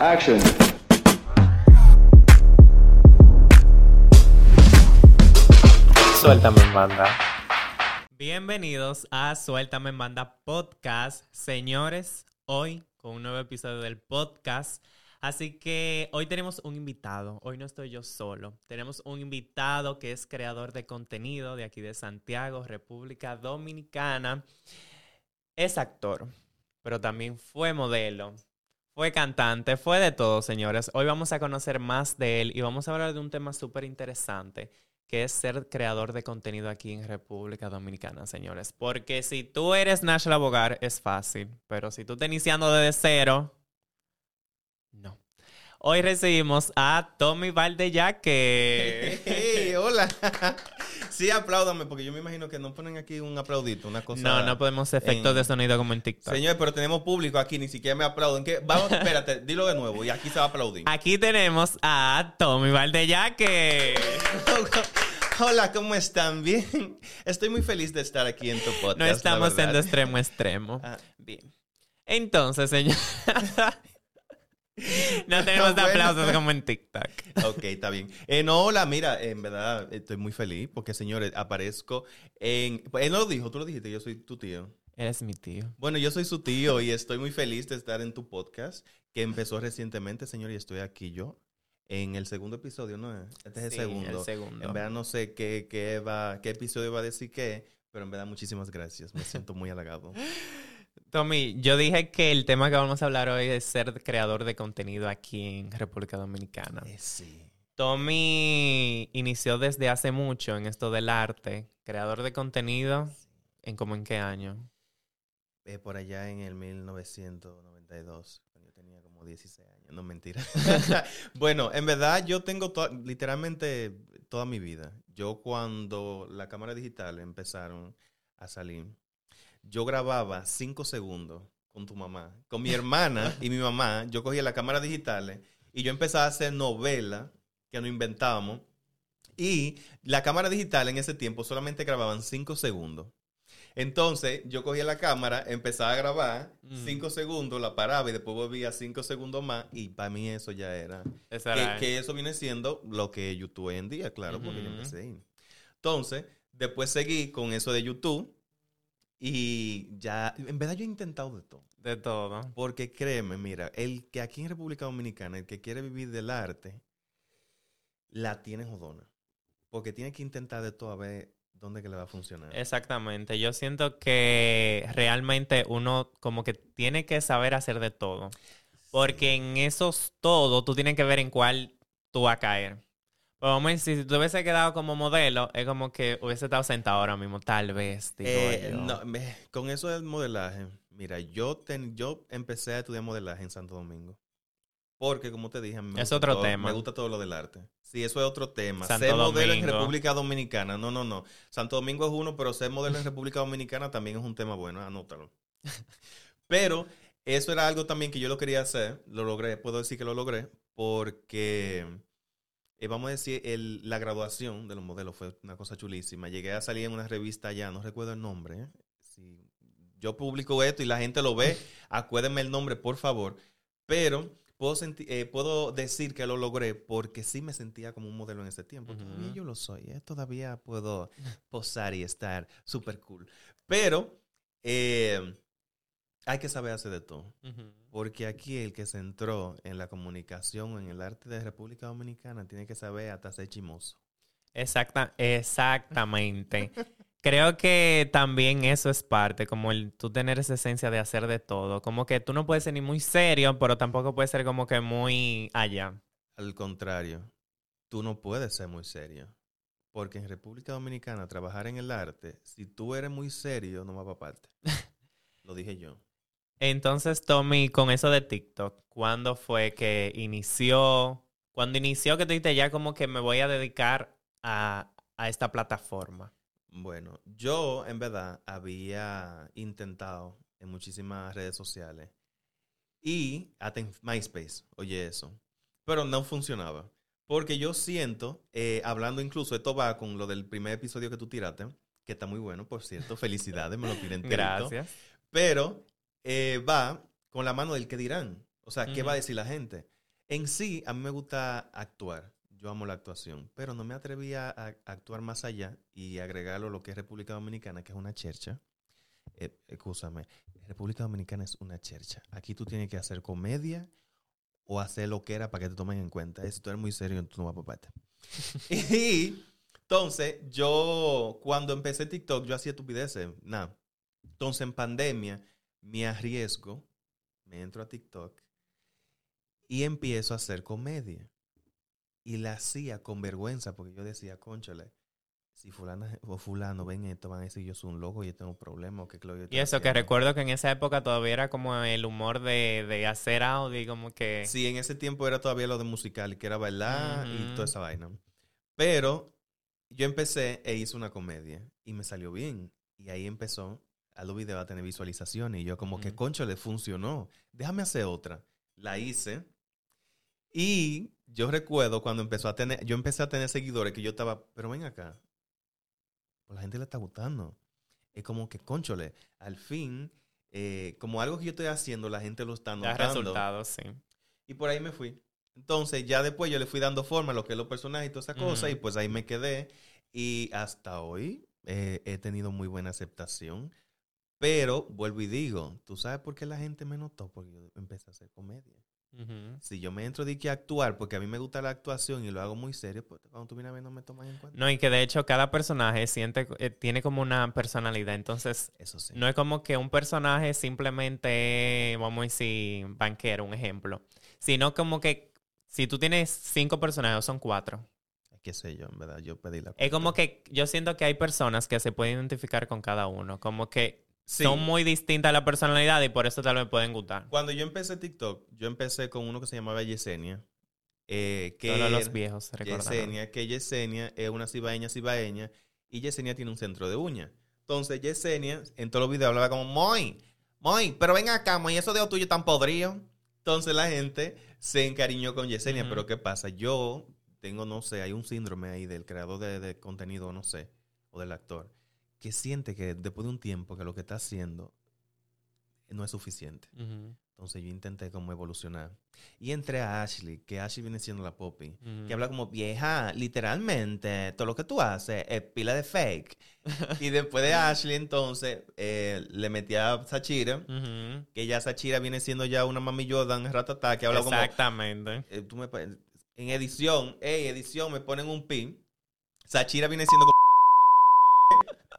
Action. Suéltame en banda. Bienvenidos a Suéltame en banda podcast, señores. Hoy con un nuevo episodio del podcast. Así que hoy tenemos un invitado. Hoy no estoy yo solo. Tenemos un invitado que es creador de contenido de aquí de Santiago, República Dominicana. Es actor, pero también fue modelo. Fue cantante, fue de todo, señores. Hoy vamos a conocer más de él y vamos a hablar de un tema súper interesante que es ser creador de contenido aquí en República Dominicana, señores. Porque si tú eres National Abogar, es fácil. Pero si tú estás iniciando desde cero, no. Hoy recibimos a Tommy Valdeyaque. Hey, hola. Sí, apláudame, porque yo me imagino que no ponen aquí un aplaudito, una cosa. No, no podemos efectos en- de sonido como en TikTok. Señor, pero tenemos público aquí, ni siquiera me aplauden. ¿Qué? Vamos, espérate, dilo de nuevo y aquí se va a aplaudir. Aquí tenemos a Tommy Valdeyaque. Hola, ¿cómo están? Bien. Estoy muy feliz de estar aquí en tu podcast. No estamos siendo extremo extremo. Ah, Bien. Entonces, señor. no tenemos Bueno. aplausos como en TikTok. ok, está bien. Eh, no, hola, mira, en verdad estoy muy feliz porque, señores, aparezco en... pues, Él no lo dijo, tú lo dijiste, yo soy tu tío. Eres mi tío. Bueno, yo soy su tío y estoy muy feliz de estar en tu podcast que empezó recientemente, señor, y estoy aquí yo en el segundo episodio, ¿no? Este es el Sí, segundo. el segundo. En verdad no sé qué, qué, va, qué episodio va a decir qué, pero en verdad muchísimas gracias. Me siento muy halagado. Tommy, yo dije que el tema que vamos a hablar hoy es ser creador de contenido aquí en República Dominicana. Eh, sí. Tommy inició desde hace mucho en esto del arte, creador de contenido, ¿en como en qué año? Eh, por allá en el 1992, cuando yo tenía como 16 años. No, mentira. bueno, en verdad yo tengo to- literalmente toda mi vida. Yo cuando la cámara digital empezaron a salir, yo grababa 5 segundos con tu mamá, con mi hermana y mi mamá. Yo cogía la cámara digital y yo empezaba a hacer novelas que nos inventábamos. Y la cámara digital en ese tiempo solamente grababan 5 segundos. Entonces, yo cogía la cámara, empezaba a grabar Mm. 5 segundos, la paraba y después volvía 5 segundos más. Y para mí eso ya era. Esa Que, era- que eso viene siendo lo que YouTube hoy en día, claro, porque yo empecé ahí. Entonces, después seguí con eso de YouTube. Y ya, en verdad yo he intentado de todo. de todo. Porque créeme, mira, el que aquí en República Dominicana, el que quiere vivir del arte, la tiene jodona. Porque tiene que intentar de todo a ver dónde que le va a funcionar. Exactamente. Yo siento que realmente uno como que tiene que saber hacer de todo. Porque en esos todo tú tienes que ver en cuál tú vas a caer. Pero vamos a decir, si tú hubiese quedado como modelo, es como que hubiese estado sentado ahora mismo, tal vez. Digo Eh, yo. no, me- con eso del modelaje, mira, yo, ten- yo empecé a estudiar modelaje en Santo Domingo. Porque, como te dije, me Es gusta otro todo- tema. Me gusta todo lo del arte. Sí, eso es otro tema. Santo ser modelo en Domingo. República Dominicana. No, no, no. Santo Domingo es uno, pero ser modelo en República Dominicana también es un tema bueno. Anótalo. pero eso era algo también que yo lo quería hacer. Lo logré. Puedo decir que lo logré. Porque, eh, vamos a decir, el- la graduación de los modelos fue una cosa chulísima. Llegué a salir en una revista allá. No recuerdo el nombre. ¿eh? Si yo publico esto y la gente lo ve, acuérdenme el nombre, por favor. Pero puedo, eh, puedo decir que lo logré porque sí me sentía como un modelo en ese tiempo. Ujú. Todavía yo lo soy. Todavía puedo posar y estar súper cool. Pero eh, hay que saber hacer de todo. Porque aquí el que se entró en la comunicación, en el arte de República Dominicana, tiene que saber hasta ser chimoso. Exacta, exactamente. Creo que también eso es parte, como el tú tener esa esencia de hacer de todo. Como que tú no puedes ser ni muy serio, pero tampoco puedes ser como que muy allá. Al contrario, tú no puedes ser muy serio. Porque en República Dominicana trabajar en el arte, si tú eres muy serio, no va para parte. Lo dije yo. Entonces, Tommy, con eso de TikTok, ¿cuándo fue que inició? Cuando inició que tú dijiste ya como que me voy a dedicar a, a esta plataforma. Bueno, yo en verdad había intentado en muchísimas redes sociales y hasta en MySpace, oye eso, pero no funcionaba. Porque yo siento, eh, hablando incluso, esto va con lo del primer episodio que tú tiraste, que está muy bueno, por cierto, felicidades, me lo enterito. Gracias. Pero eh, va con la mano del que dirán. O sea, ¿qué va a decir la gente? En sí, a mí me gusta actuar. Yo amo la actuación, pero no me atreví a, a actuar más allá y agregarlo lo que es República Dominicana, que es una chercha. Eh, escúchame, República Dominicana es una chercha. Aquí tú tienes que hacer comedia o hacer lo que era para que te tomen en cuenta. Si tú eres muy serio, tú no vas para parte. y entonces, yo cuando empecé TikTok, yo hacía estupideces. Nada. Entonces, en pandemia, me arriesgo, me entro a TikTok y empiezo a hacer comedia. Y la hacía con vergüenza porque yo decía, conchale, si fulana o fulano ven esto, van a decir yo soy un loco y yo tengo problemas que Claudio Y eso, que recuerdo que en esa época todavía era como el humor de, de hacer audio y como que... Sí, en ese tiempo era todavía lo de musical, que era bailar y Ujú. toda esa vaina. Pero yo empecé e hice una comedia y me salió bien. Y ahí empezó a los videos a tener visualizaciones. Y yo como que, concho, le funcionó. Déjame hacer otra. La hice. Y yo recuerdo cuando empezó a tener, yo empecé a tener seguidores que yo estaba, pero ven acá. Pues la gente le está gustando. Es como que, conchole, al fin, eh, como algo que yo estoy haciendo, la gente lo está Da notando. resultados, sí. Y por ahí me fui. Entonces, ya después yo le fui dando forma a lo que es los personajes y toda esa cosa, Ujú. y pues ahí me quedé. Y hasta hoy eh, he tenido muy buena aceptación. Pero vuelvo y digo, ¿tú sabes por qué la gente me notó? Porque yo empecé a hacer comedia. Si yo me entro de que actuar, porque a mí me gusta la actuación y lo hago muy serio, pues cuando tú vienes a ver no me tomas en cuenta. No, y que de hecho cada personaje siente, eh, tiene como una personalidad. Entonces, Eso sí. no es como que un personaje simplemente, vamos a decir, banquero, un ejemplo. Sino como que si tú tienes cinco personajes, son cuatro. Qué sé yo, en verdad, yo pedí la Es como cuenta. que yo siento que hay personas que se pueden identificar con cada uno. Como que Sí. son muy distintas la personalidad y por eso tal vez pueden gustar. Cuando yo empecé TikTok, yo empecé con uno que se llamaba Yesenia. Eh, que los viejos recordarán. Yesenia, que Yesenia es una cibaeña cibaeña y Yesenia tiene un centro de uñas. Entonces Yesenia en todos los videos hablaba como, Moy, Moy, pero ven acá, Moy, eso dedo tuyo tan podrido. Entonces la gente se encariñó con Yesenia, pero ¿qué pasa? Yo tengo, no sé, hay un síndrome ahí del creador de, de contenido, no sé, o del actor, que siente que después de un tiempo que lo que está haciendo no es suficiente. Entonces yo intenté como evolucionar. Y entré a Ashley, que Ashley viene siendo la Poppy que habla como vieja, literalmente, todo lo que tú haces es pila de fake. y después de Ashley, entonces, eh, le metí a Sachira, que ya Sachira viene siendo ya una mami Jordan ratata, que habla como, Exactamente. eh, en edición, hey, edición, me ponen un pin. Sachira viene siendo como,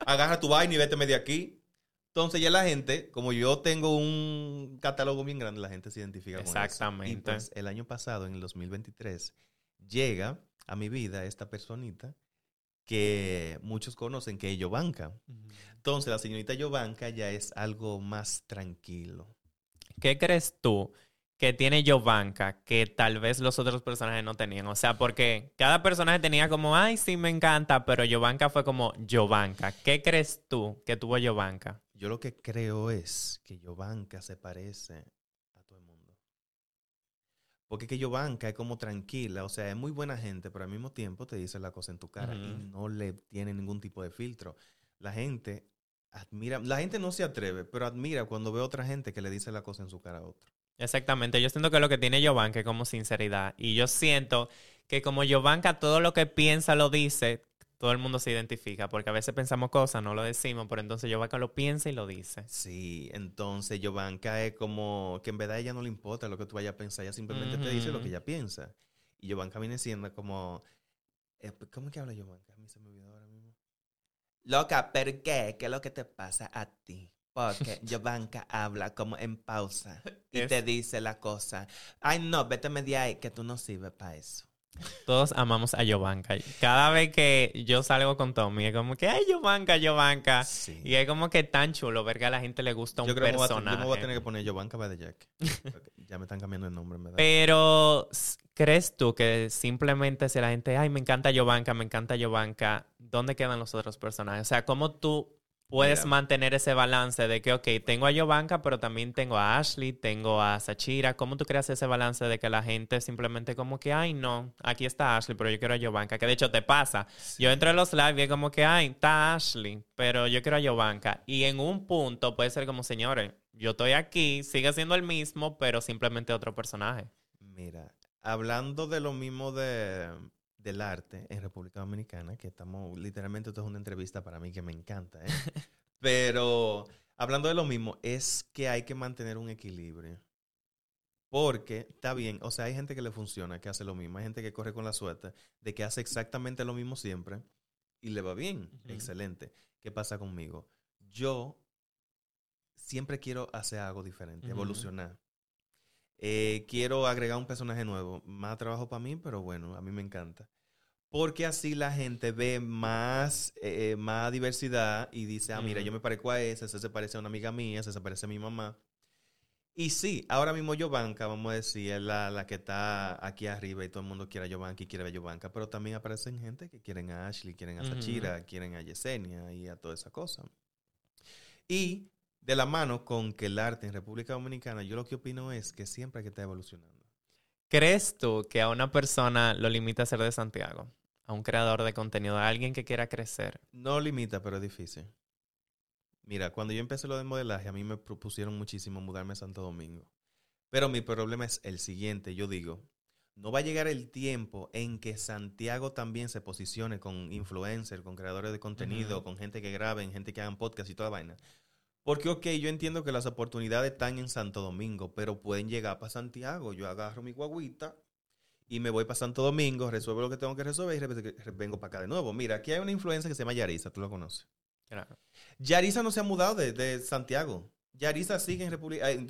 agarra tu vaina y vete de aquí. Entonces ya la gente, como yo tengo un catálogo bien grande, la gente se identifica con eso. Exactamente. pues el año pasado, en el 2023, llega a mi vida esta personita que muchos conocen, que es Yovanka. Entonces la señorita Yovanka ya es algo más tranquilo. ¿Qué crees tú que tiene Jovanka que tal vez los otros personajes no tenían? O sea, porque cada personaje tenía como, ay, sí, me encanta, pero Jovanka fue como Jovanka. ¿Qué crees tú que tuvo Jovanka? Yo lo que creo es que Yovanka se parece a todo el mundo. Porque que Yovanka es como tranquila, o sea, es muy buena gente, pero al mismo tiempo te dice la cosa en tu cara y no le tiene ningún tipo de filtro. La gente admira, la gente no se atreve, pero admira cuando ve a otra gente que le dice la cosa en su cara a otro. Exactamente, yo siento que lo que tiene Jovanka es como sinceridad. Y yo siento que como Jovanka todo lo que piensa lo dice, todo el mundo se identifica, porque a veces pensamos cosas, no lo decimos, pero entonces Jovanka lo piensa y lo dice. Sí, entonces Yovanka es como que en verdad a ella no le importa lo que tú vayas a pensar, ella simplemente te dice lo que ella piensa. Y Yovanka viene siendo como... eh, ¿Cómo es que habla Yovanka? A mí se me olvidó ahora mismo. Loca, ¿por qué? ¿Qué es lo que te pasa a ti? Porque Yovanka habla como en pausa y Es- te dice la cosa. Ay, no, vete de ahí, que tú no sirves para eso. Todos amamos a Jovanka. Cada vez que yo salgo con Tommy, es como que, ay, Jovanka. Sí. Y es como que tan chulo ver que a la gente le gusta un Yo creo que voy a- personaje. yo me voy a tener que poner Yovanka Jack. ya me están cambiando el nombre, verdad. Pero, ¿crees tú que simplemente si la gente, ay, me encanta Jovanka, me encanta Jovanka, ¿dónde quedan los otros personajes? O sea, ¿cómo tú puedes mantener ese balance de que, ok, tengo a Jovanka, pero también tengo a Ashley, tengo a Sachira? ¿Cómo tú creas ese balance de que la gente simplemente como que, ay, no, aquí está Ashley, pero yo quiero a Jovanka? Que de hecho te pasa. Sí. Yo entro en los live y es como que, ay, está Ashley, pero yo quiero a Jovanka. Y en un punto puede ser como, señores, yo estoy aquí, sigue siendo el mismo, pero simplemente otro personaje. Mira, hablando de lo mismo de, del arte en República Dominicana, que estamos, literalmente esto es una entrevista para mí que me encanta, ¿eh? pero hablando de lo mismo, es que hay que mantener un equilibrio. Porque está bien, o sea, hay gente que le funciona, que hace lo mismo, hay gente que corre con la suerte de que hace exactamente lo mismo siempre y le va bien, excelente. ¿Qué pasa conmigo? Yo siempre quiero hacer algo diferente, evolucionar. Eh, quiero agregar un personaje nuevo. Más trabajo para mí, pero bueno, a mí me encanta. Porque así la gente ve más, eh, más diversidad y dice, ah, mira, yo me parezco a ese, ese se parece a una amiga mía, ese se parece a mi mamá. Y sí, ahora mismo Yovanka, vamos a decir, es la, que está aquí arriba y todo el mundo quiere a Yovanka y quiere a Yovanka, pero también aparecen gente que quieren a Ashley, quieren a Sachira, quieren a Yesenia y a toda esa cosa. Y de la mano con que el arte en República Dominicana, yo lo que opino es que siempre hay que estar evolucionando. ¿Crees tú que a una persona lo limita a ser de Santiago? A un creador de contenido, a alguien que quiera crecer. No limita, pero es difícil. Mira, cuando yo empecé lo de modelaje, a mí me propusieron muchísimo mudarme a Santo Domingo. Pero mi problema es el siguiente, yo digo, no va a llegar el tiempo en que Santiago también se posicione con influencers, con creadores de contenido, con gente que graben, gente que hagan podcast y toda vaina. Porque, ok, yo entiendo que las oportunidades están en Santo Domingo, pero pueden llegar para Santiago. Yo agarro mi guaguita y me voy para Santo Domingo, resuelvo lo que tengo que resolver y vengo para acá de nuevo. Mira, aquí hay una influencia que se llama Yarisa, tú lo conoces. Claro. Yarisa no se ha mudado de, Santiago. Yarisa sigue en República, en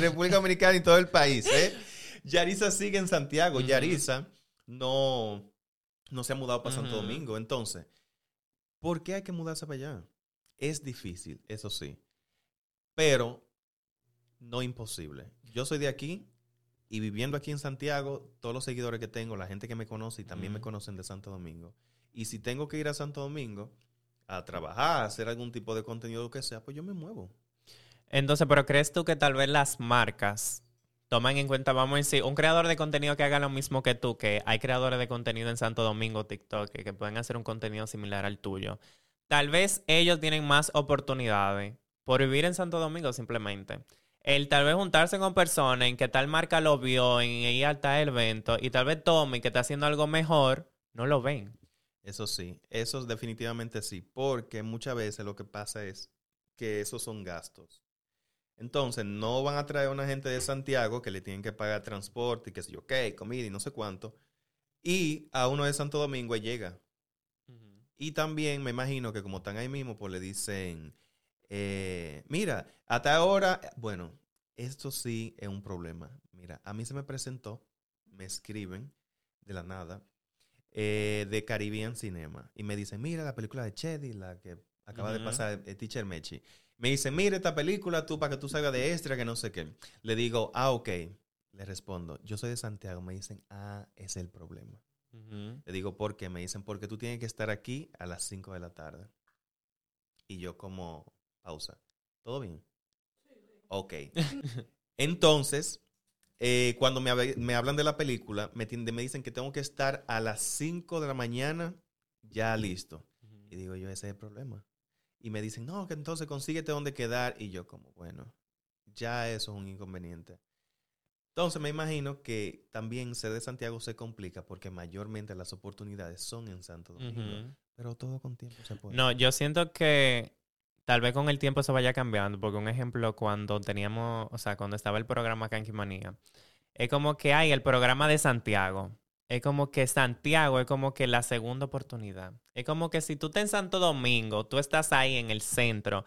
República Dominicana y todo el país. ¿eh? Yarisa sigue en Santiago. Yarisa no, no se ha mudado para Santo Domingo. Entonces, ¿por qué hay que mudarse para allá? Es difícil, eso sí. Pero no imposible. Yo soy de aquí y viviendo aquí en Santiago, todos los seguidores que tengo, la gente que me conoce y también me conocen de Santo Domingo. Y si tengo que ir a Santo Domingo a trabajar, a hacer algún tipo de contenido, lo que sea, pues yo me muevo. Entonces, pero ¿crees tú que tal vez las marcas toman en cuenta, vamos a decir, un creador de contenido que haga lo mismo que tú, que hay creadores de contenido en Santo Domingo, TikTok, que pueden hacer un contenido similar al tuyo? Tal vez ellos tienen más oportunidades por vivir en Santo Domingo simplemente. El tal vez juntarse con personas en que tal marca lo vio, en ir a tal evento, y tal vez Tommy, que está haciendo algo mejor, no lo ven. Eso sí, eso definitivamente sí, porque muchas veces lo que pasa es que esos son gastos. Entonces, no van a traer a una gente de Santiago que le tienen que pagar transporte y que sé yo, ok, comida y no sé cuánto. Y a uno de Santo Domingo llega. Y también me imagino que como están ahí mismo, pues le dicen, eh, mira, hasta ahora, bueno, esto sí es un problema. Mira, a mí se me presentó, me escriben de la nada, eh, de Caribbean Cinema. Y me dicen, mira la película de Chedi, la que acaba de pasar, el Teacher Mechi. Me dice, mira esta película tú para que tú salgas de extra, que no sé qué. Le digo, ah, ok. Le respondo, yo soy de Santiago. Me dicen, ah, ese es el problema. Le digo, ¿por qué? Me dicen, porque tú tienes que estar aquí a las 5 de la tarde. Y yo como, pausa. ¿Todo bien? Ok. Entonces, eh, cuando me, hablan de la película, me, me, dicen que tengo que estar a las 5 de la mañana ya listo. Y digo yo, ese es el problema. Y me dicen, no, que entonces consíguete dónde quedar. Y yo como, bueno, ya eso es un inconveniente. Entonces me imagino que también ser de Santiago se complica porque mayormente las oportunidades son en Santo Domingo. Pero todo con tiempo se puede. No, yo siento que tal vez con el tiempo se vaya cambiando. Porque un ejemplo, cuando teníamos, o sea, cuando estaba el programa Manía, es como que hay el programa de Santiago. Es como que Santiago es como que la segunda oportunidad. Es como que si tú estás en Santo Domingo, tú estás ahí en el centro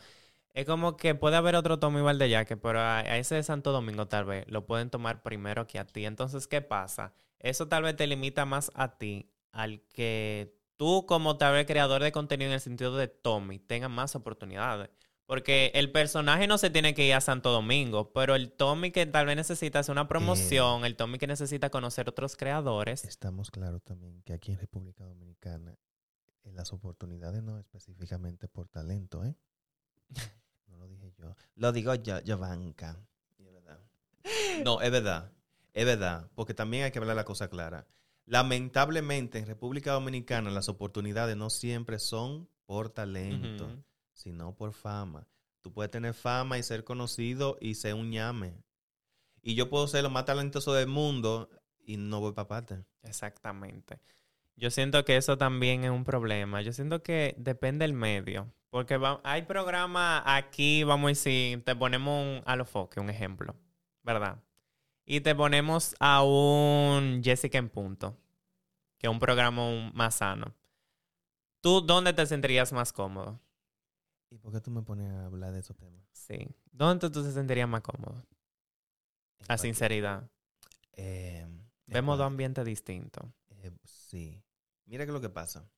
es como que puede haber otro Tommy Valdeyaque, pero a, ese de Santo Domingo tal vez lo pueden tomar primero que a ti. Entonces, ¿qué pasa? Eso tal vez te limita más a ti, al que tú como tal vez creador de contenido en el sentido de Tommy tengas más oportunidades. Porque el personaje no se tiene que ir a Santo Domingo, pero el Tommy que tal vez necesita hacer una promoción, el Tommy que necesita conocer otros creadores. Estamos claros también que aquí en República Dominicana eh, las oportunidades no específicamente por talento, ¿eh? lo dije yo. Lo digo yo, Giovanca. Es verdad. No, es verdad. Es verdad. Porque también hay que hablar la cosa clara. Lamentablemente, en República Dominicana las oportunidades no siempre son por talento, sino por fama. Tú puedes tener fama y ser conocido y ser un ñame. Y yo puedo ser lo más talentoso del mundo y no voy para parte. Exactamente. Yo siento que eso también es un problema. Yo siento que depende del medio. Porque va- hay programas aquí, vamos a decir, te ponemos un Alofoque, un ejemplo, ¿verdad? Y te ponemos a un Jessica en punto, que es un programa un- más sano. ¿Tú dónde te sentirías más cómodo? ¿Y por qué tú me pones a hablar de esos temas? Sí. ¿Dónde tú te sentirías más cómodo? En A sinceridad. Eh, Vemos dos ambientes distintos. eh, sí. Mira que lo que pasa.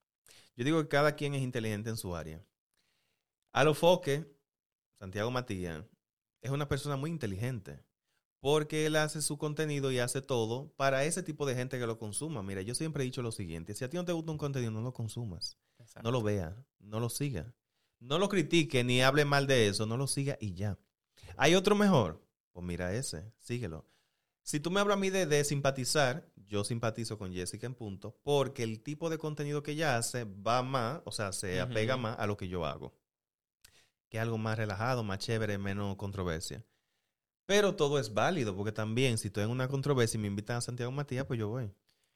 Yo digo que cada quien es inteligente en su área. A lo foque, Santiago Matías, es una persona muy inteligente. Porque él hace su contenido y hace todo para ese tipo de gente que lo consuma. Mira, yo siempre he dicho lo siguiente: si a ti no te gusta un contenido, no lo consumas. No lo veas, no lo siga. No lo critique ni hable mal de eso, no lo siga y ya. ¿Hay otro mejor? Pues mira ese, síguelo. Si tú me hablas a mí de, de simpatizar, yo simpatizo con Jessica en punto, porque el tipo de contenido que ella hace va más, o sea, se apega más a lo que yo hago. Que es algo más relajado, más chévere, menos controversia. Pero todo es válido, porque también si estoy en una controversia y me invitan a Santiago Matías, pues yo voy.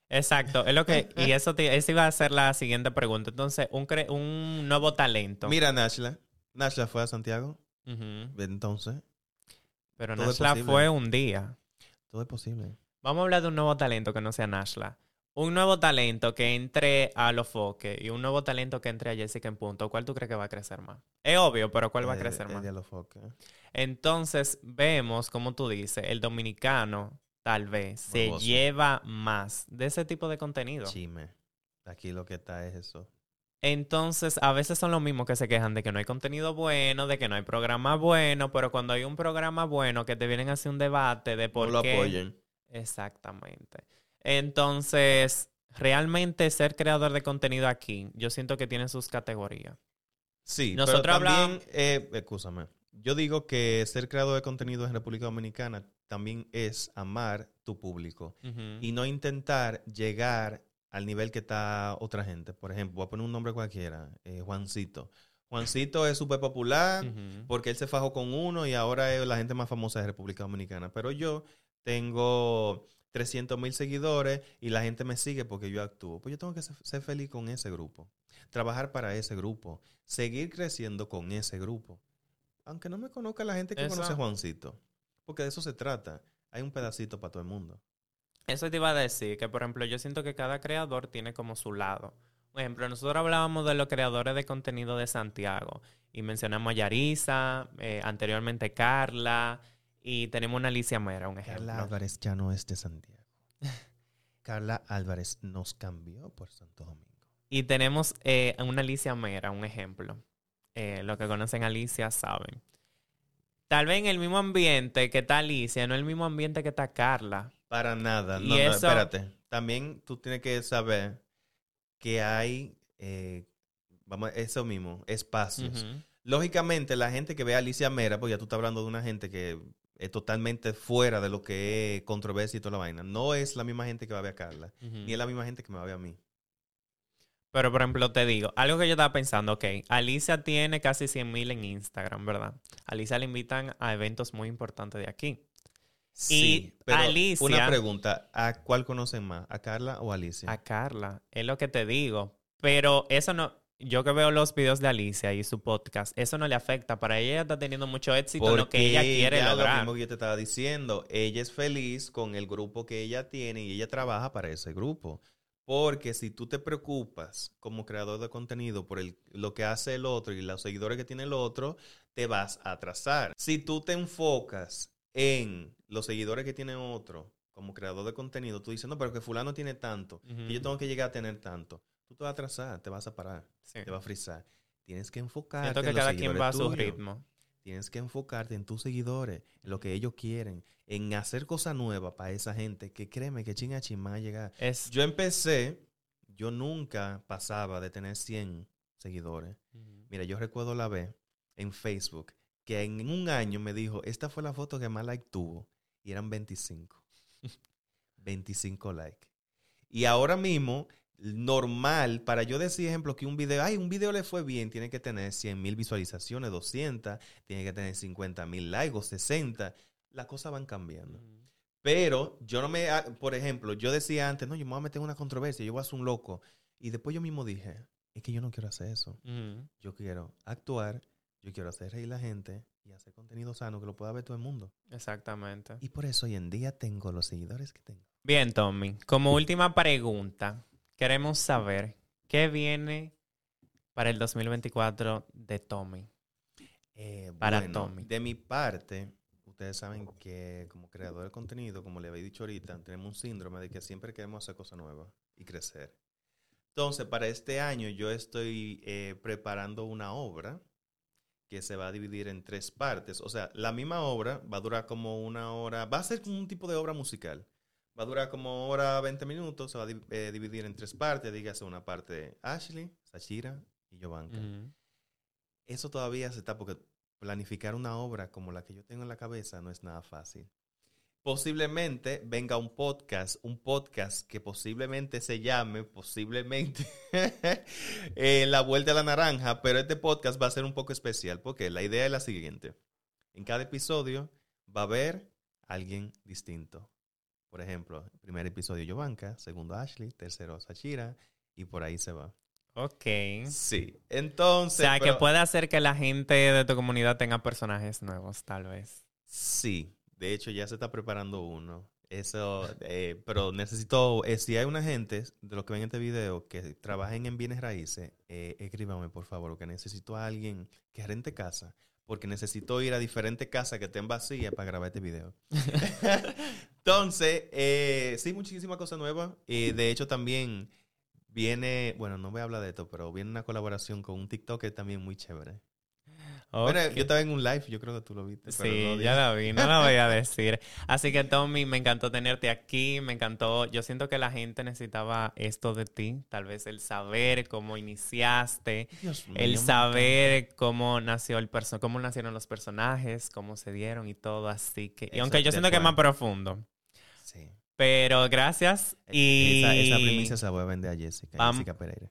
Exacto, es lo que, y eso, te, eso iba a ser la siguiente pregunta. Entonces, un, cre- un nuevo talento. Mira, Nashla. Nashla fue a Santiago. Entonces, Pero Nashla fue un día. Todo es posible. Vamos a hablar de un nuevo talento que no sea Nashla. Un nuevo talento que entre a los foques y un nuevo talento que entre a Jessica en punto. ¿Cuál tú crees que va a crecer más? Es obvio, pero ¿cuál va a crecer el más? de los foques. Entonces, vemos, como tú dices, el dominicano tal vez se lleva más de ese tipo de contenido. Chime. Aquí lo que está es eso. Entonces, a veces son los mismos que se quejan de que no hay contenido bueno, de que no hay programa bueno, pero cuando hay un programa bueno que te vienen a hacer un debate de por no lo qué... apoyen. Exactamente. Entonces, realmente ser creador de contenido aquí, yo siento que tiene sus categorías. Sí, Nosotros pero también, hablábamos- eh, escúchame. Yo digo que ser creador de contenido en República Dominicana también es amar tu público y no intentar llegar al nivel que está otra gente. Por ejemplo, voy a poner un nombre cualquiera, eh, Juancito. Juancito es súper popular porque él se fajó con uno y ahora es la gente más famosa de República Dominicana. Pero yo tengo 300 mil seguidores y la gente me sigue porque yo actúo. Pues yo tengo que ser, feliz con ese grupo, trabajar para ese grupo, seguir creciendo con ese grupo. Aunque no me conozca la gente que conoce a Juancito, porque de eso se trata. Hay un pedacito para todo el mundo. Eso te iba a decir, que por ejemplo, yo siento que cada creador tiene como su lado. Por ejemplo, nosotros hablábamos de los creadores de contenido de Santiago y mencionamos a Yarisa, eh, anteriormente Carla y tenemos una Alicia Mera, un ejemplo. Carla Álvarez ya no es de Santiago. Carla Álvarez nos cambió por Santo Domingo. Y tenemos eh, a una Alicia Mera, un ejemplo. Eh, los que conocen a Alicia saben. Tal vez en el mismo ambiente que está Alicia, no el mismo ambiente que está Carla. Para nada. Y No, no, eso- espérate. También tú tienes que saber que hay, eh, vamos, eso mismo, espacios. Lógicamente, la gente que ve a Alicia Mera, pues ya tú estás hablando de una gente que es totalmente fuera de lo que es controversia y toda la vaina. No es la misma gente que va a ver a Carla, ni es la misma gente que me va a ver a mí. Pero, por ejemplo, te digo, algo que yo estaba pensando, ok, Alicia tiene casi 100 mil en Instagram, ¿verdad? Alicia le invitan a eventos muy importantes de aquí. Sí, pero Alicia- una pregunta, ¿a cuál conocen más? ¿A Carla o a Alicia? A Carla, es lo que te digo. Pero eso no, yo que veo los videos de Alicia y su podcast, eso no le afecta. Para ella ella está teniendo mucho éxito en lo que ella quiere Lo lograr. mismo que yo te estaba diciendo, ella es feliz con el grupo que ella tiene y ella trabaja para ese grupo. Porque si tú te preocupas como creador de contenido por el, lo que hace el otro y los seguidores que tiene el otro, te vas a atrasar. Si tú te enfocas en los seguidores que tiene otro como creador de contenido, tú dices, no, pero que fulano tiene tanto Ujú. y yo tengo que llegar a tener tanto. Tú te vas a atrasar, te vas a parar, Sí. te va a frizar. Tienes que enfocarte Siento que en los cada quien seguidores va a su tuyos. ritmo. Tienes que enfocarte en tus seguidores, en lo que ellos quieren, en hacer cosas nuevas para esa gente que créeme que chinga a llegar. Es, Yo empecé, yo nunca pasaba de tener 100 seguidores. Mira, yo recuerdo la vez en Facebook que en un año me dijo, esta fue la foto que más like tuvo. Y eran 25. 25 likes. Y ahora mismo normal, para yo decir, ejemplo, que un video, ay, un video le fue bien, tiene que tener 100 mil visualizaciones, 200, tiene que tener 50 mil likes, 60. Las cosas van cambiando. Pero yo no me, ah, por ejemplo, yo decía antes, no, yo me voy a meter en una controversia, yo voy a ser un loco. Y después yo mismo dije, es que yo no quiero hacer eso. Yo quiero actuar, yo quiero hacer reír a la gente y hacer contenido sano que lo pueda ver todo el mundo. Exactamente. Y por eso hoy en día tengo los seguidores que tengo. Bien, Tommy. Como última pregunta, queremos saber qué viene para el 2024 de Tommy. Eh, Para bueno, Tommy. De mi parte, ustedes saben que como creador de contenido, como le había dicho ahorita, tenemos un síndrome de que siempre queremos hacer cosas nuevas y crecer. Entonces, para este año yo estoy eh, preparando una obra que se va a dividir en tres partes. O sea, la misma obra va a durar como una hora, va a ser como un tipo de obra musical. Va a durar como hora 20 minutos, se va a eh, dividir en tres partes, dígase una parte de Ashley, Sashira y Giovanka. Ujú. Eso todavía se está porque planificar una obra como la que yo tengo en la cabeza no es nada fácil. Posiblemente venga un podcast, un podcast que posiblemente se llame, posiblemente, eh, La Vuelta a la Naranja, pero este podcast va a ser un poco especial porque la idea es la siguiente. En cada episodio va a haber alguien distinto. Por ejemplo, primer episodio Giovanka, segundo Ashley, tercero Sashira y por ahí se va. Ok. Sí, O entonces... sea, que puede hacer que la gente de tu comunidad tenga personajes nuevos, tal vez. Sí, de hecho ya se está preparando uno. Eso, eh, pero necesito, eh, si hay una gente de los que ven este video que trabajen en bienes raíces, eh, escríbame por favor, que necesito a alguien que rente casa, porque necesito ir a diferentes casas que estén vacías para grabar este video. Entonces, eh, sí, muchísimas cosas nuevas. De hecho, también viene, bueno, no voy a hablar de esto, pero viene una colaboración con un TikToker también muy chévere. Bueno, Ok. yo estaba en un live, yo creo que tú lo viste. pero Sí, no ya la vi, no la voy a decir. Así que Tommy, me encantó tenerte aquí, me encantó. Yo siento que la gente necesitaba esto de ti, tal vez el saber cómo iniciaste, Dios el saber cómo nació el perso cómo nacieron los personajes, cómo se dieron y todo, así que y aunque yo siento que es más profundo, Sí. pero gracias y Esa, esa primicia se la voy a vender a Jessica, Jessica Pereira.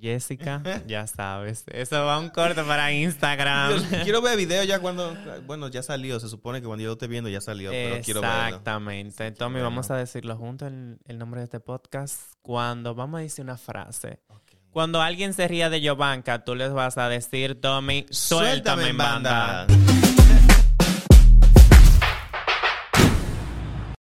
Jessica, ya sabes, eso va un corto para Instagram. Quiero ver video ya cuando, bueno, ya salió, se supone que cuando yo lo esté viendo ya salió, pero quiero verlo. Exactamente. Tommy, vamos a decirlo junto el, el nombre de este podcast. Cuando vamos a decir una frase. Cuando alguien se ría de Giovanka, tú les vas a decir, Tommy, suéltame, Suéltame en banda. banda.